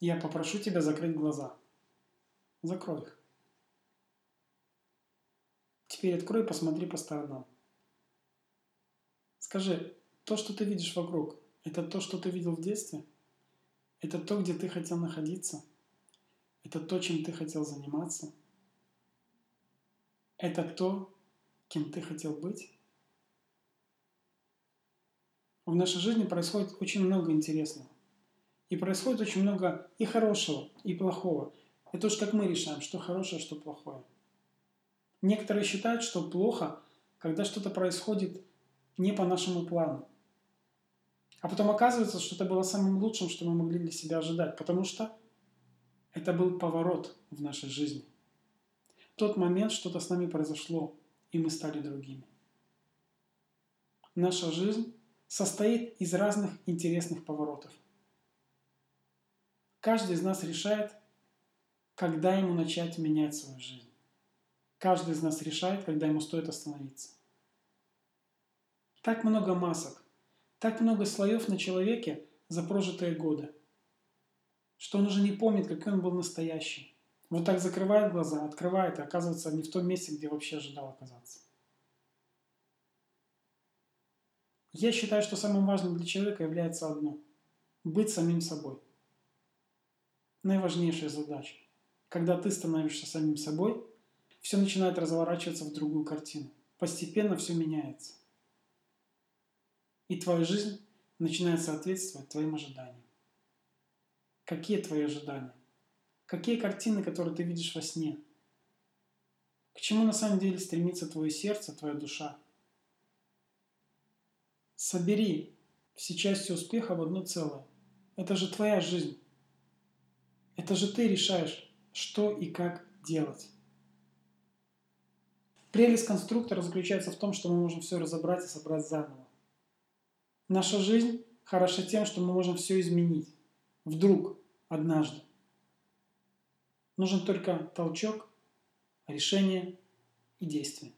Я попрошу тебя закрыть глаза. Закрой их. Теперь открой и посмотри по сторонам. Скажи, то, что ты видишь вокруг, это то, что ты видел в детстве? Это то, где ты хотел находиться? Это то, чем ты хотел заниматься? Это то, кем ты хотел быть? В нашей жизни происходит очень много интересного. И происходит очень много и хорошего, и плохого. Это уж как мы решаем, что хорошее, что плохое. Некоторые считают, что плохо, когда что-то происходит не по нашему плану. А потом оказывается, что это было самым лучшим, что мы могли для себя ожидать, потому что это был поворот в нашей жизни. В тот момент что-то с нами произошло, и мы стали другими. Наша жизнь состоит из разных интересных поворотов. Каждый из нас решает, когда ему начать менять свою жизнь. Каждый из нас решает, когда ему стоит остановиться. Так много масок, так много слоев на человеке за прожитые годы, что он уже не помнит, какой он был настоящий. Вот так закрывает глаза, открывает и оказывается не в том месте, где вообще ожидал оказаться. Я считаю, что самым важным для человека является одно – быть самим собой. Наиважнейшая задача. Когда ты становишься самим собой, все начинает разворачиваться в другую картину. Постепенно все меняется. И твоя жизнь начинает соответствовать твоим ожиданиям. Какие твои ожидания? Какие картины, которые ты видишь во сне? К чему на самом деле стремится твое сердце, твоя душа – Собери все части успеха в одно целое. Это же твоя жизнь. Это же ты решаешь, что и как делать. Прелесть конструктора заключается в том, что мы можем все разобрать и собрать заново. Наша жизнь хороша тем, что мы можем все изменить. Вдруг, однажды. Нужен только толчок, решение и действие.